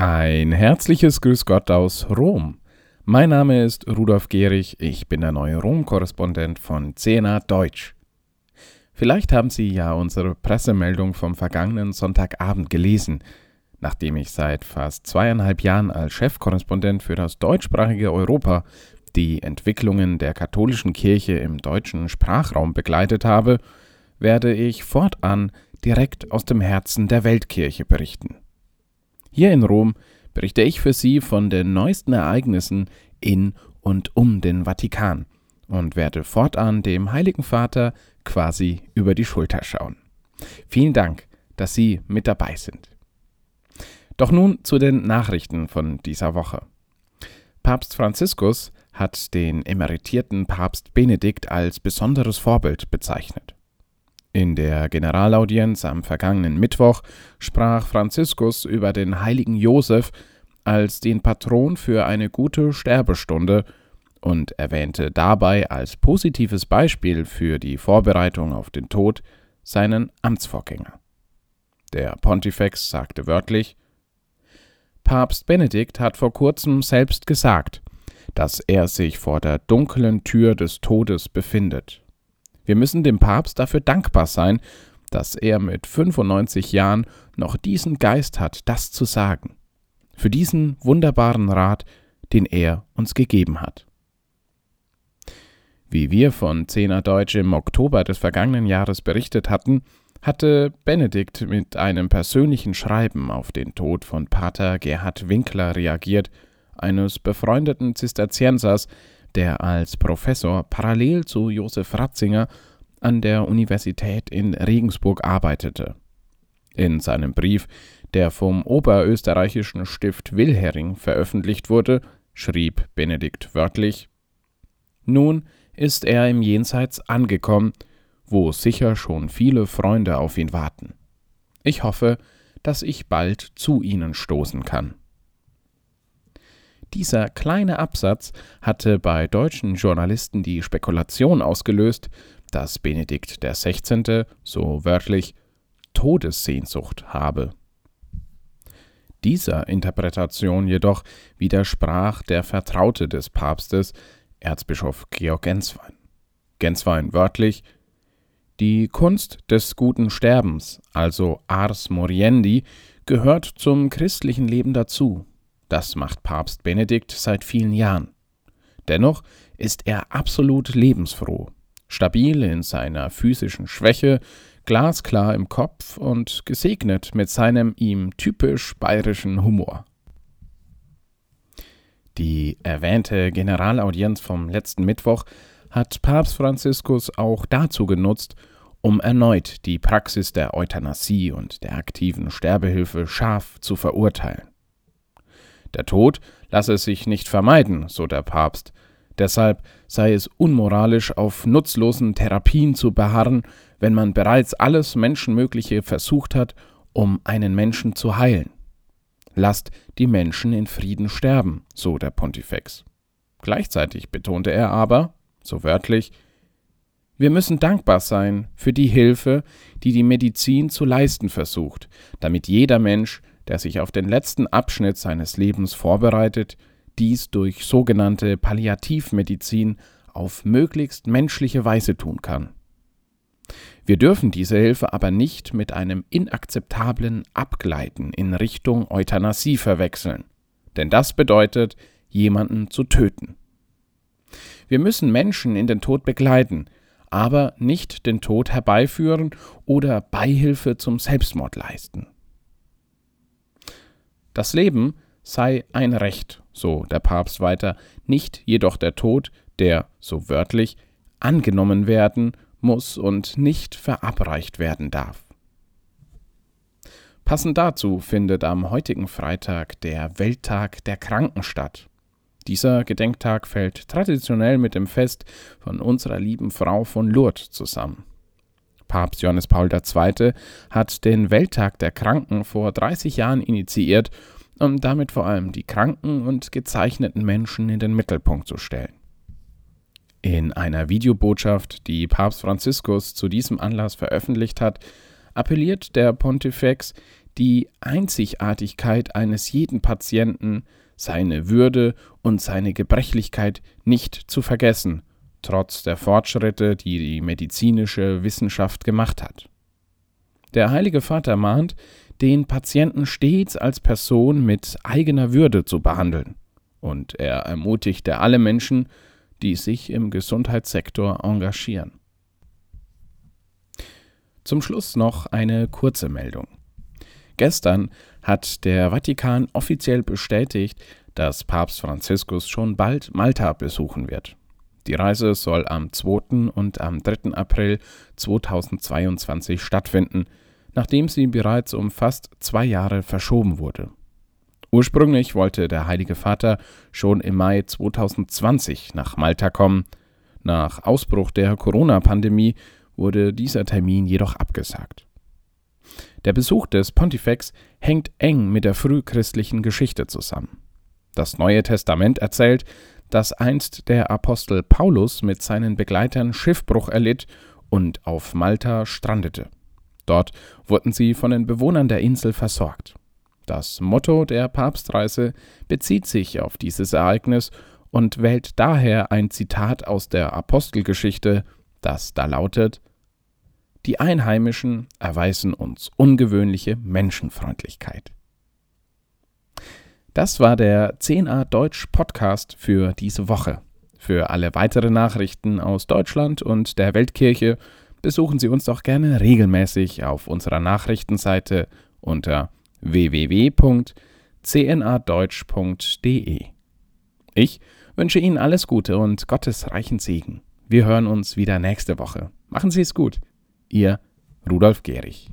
Ein herzliches Grüß Gott aus Rom. Mein Name ist Rudolf Gehrig, ich bin der neue Rom-Korrespondent von CNA Deutsch. Vielleicht haben Sie ja unsere Pressemeldung vom vergangenen Sonntagabend gelesen. Nachdem ich seit fast zweieinhalb Jahren als Chefkorrespondent für das deutschsprachige Europa die Entwicklungen der katholischen Kirche im deutschen Sprachraum begleitet habe, werde ich fortan direkt aus dem Herzen der Weltkirche berichten. Hier in Rom berichte ich für Sie von den neuesten Ereignissen in und um den Vatikan und werde fortan dem Heiligen Vater quasi über die Schulter schauen. Vielen Dank, dass Sie mit dabei sind. Doch nun zu den Nachrichten von dieser Woche. Papst Franziskus hat den emeritierten Papst Benedikt als besonderes Vorbild bezeichnet. In der Generalaudienz am vergangenen Mittwoch sprach Franziskus über den heiligen Josef als den Patron für eine gute Sterbestunde und erwähnte dabei als positives Beispiel für die Vorbereitung auf den Tod seinen Amtsvorgänger. Der Pontifex sagte wörtlich Papst Benedikt hat vor kurzem selbst gesagt, dass er sich vor der dunklen Tür des Todes befindet. Wir müssen dem Papst dafür dankbar sein, dass er mit 95 Jahren noch diesen Geist hat, das zu sagen. Für diesen wunderbaren Rat, den er uns gegeben hat. Wie wir von Zehner Deutsch im Oktober des vergangenen Jahres berichtet hatten, hatte Benedikt mit einem persönlichen Schreiben auf den Tod von Pater Gerhard Winkler reagiert, eines befreundeten Zisterziensers, der als Professor parallel zu Josef Ratzinger an der Universität in Regensburg arbeitete. In seinem Brief, der vom oberösterreichischen Stift Wilhering veröffentlicht wurde, schrieb Benedikt wörtlich Nun ist er im Jenseits angekommen, wo sicher schon viele Freunde auf ihn warten. Ich hoffe, dass ich bald zu ihnen stoßen kann. Dieser kleine Absatz hatte bei deutschen Journalisten die Spekulation ausgelöst, dass Benedikt XVI. so wörtlich Todessehnsucht habe. Dieser Interpretation jedoch widersprach der Vertraute des Papstes, Erzbischof Georg Genswein. Genswein wörtlich Die Kunst des guten Sterbens, also Ars Moriendi, gehört zum christlichen Leben dazu. Das macht Papst Benedikt seit vielen Jahren. Dennoch ist er absolut lebensfroh, stabil in seiner physischen Schwäche, glasklar im Kopf und gesegnet mit seinem ihm typisch bayerischen Humor. Die erwähnte Generalaudienz vom letzten Mittwoch hat Papst Franziskus auch dazu genutzt, um erneut die Praxis der Euthanasie und der aktiven Sterbehilfe scharf zu verurteilen. Der Tod lasse sich nicht vermeiden, so der Papst. Deshalb sei es unmoralisch, auf nutzlosen Therapien zu beharren, wenn man bereits alles Menschenmögliche versucht hat, um einen Menschen zu heilen. Lasst die Menschen in Frieden sterben, so der Pontifex. Gleichzeitig betonte er aber, so wörtlich, wir müssen dankbar sein für die Hilfe, die die Medizin zu leisten versucht, damit jeder Mensch der sich auf den letzten Abschnitt seines Lebens vorbereitet, dies durch sogenannte Palliativmedizin auf möglichst menschliche Weise tun kann. Wir dürfen diese Hilfe aber nicht mit einem inakzeptablen Abgleiten in Richtung Euthanasie verwechseln, denn das bedeutet, jemanden zu töten. Wir müssen Menschen in den Tod begleiten, aber nicht den Tod herbeiführen oder Beihilfe zum Selbstmord leisten. Das Leben sei ein Recht, so der Papst weiter, nicht jedoch der Tod, der, so wörtlich, angenommen werden muss und nicht verabreicht werden darf. Passend dazu findet am heutigen Freitag der Welttag der Kranken statt. Dieser Gedenktag fällt traditionell mit dem Fest von unserer lieben Frau von Lourdes zusammen. Papst Johannes Paul II. hat den Welttag der Kranken vor 30 Jahren initiiert, um damit vor allem die kranken und gezeichneten Menschen in den Mittelpunkt zu stellen. In einer Videobotschaft, die Papst Franziskus zu diesem Anlass veröffentlicht hat, appelliert der Pontifex, die Einzigartigkeit eines jeden Patienten, seine Würde und seine Gebrechlichkeit nicht zu vergessen, trotz der Fortschritte, die die medizinische Wissenschaft gemacht hat. Der Heilige Vater mahnt, den Patienten stets als Person mit eigener Würde zu behandeln, und er ermutigte alle Menschen, die sich im Gesundheitssektor engagieren. Zum Schluss noch eine kurze Meldung. Gestern hat der Vatikan offiziell bestätigt, dass Papst Franziskus schon bald Malta besuchen wird. Die Reise soll am 2. und am 3. April 2022 stattfinden, nachdem sie bereits um fast zwei Jahre verschoben wurde. Ursprünglich wollte der Heilige Vater schon im Mai 2020 nach Malta kommen. Nach Ausbruch der Corona-Pandemie wurde dieser Termin jedoch abgesagt. Der Besuch des Pontifex hängt eng mit der frühchristlichen Geschichte zusammen. Das Neue Testament erzählt, dass einst der Apostel Paulus mit seinen Begleitern Schiffbruch erlitt und auf Malta strandete. Dort wurden sie von den Bewohnern der Insel versorgt. Das Motto der Papstreise bezieht sich auf dieses Ereignis und wählt daher ein Zitat aus der Apostelgeschichte, das da lautet Die Einheimischen erweisen uns ungewöhnliche Menschenfreundlichkeit. Das war der 10a Deutsch Podcast für diese Woche. Für alle weitere Nachrichten aus Deutschland und der Weltkirche besuchen Sie uns doch gerne regelmäßig auf unserer Nachrichtenseite unter www.cnadeutsch.de. Ich wünsche Ihnen alles Gute und Gottes reichen Segen. Wir hören uns wieder nächste Woche. Machen Sie es gut. Ihr Rudolf Gehrig.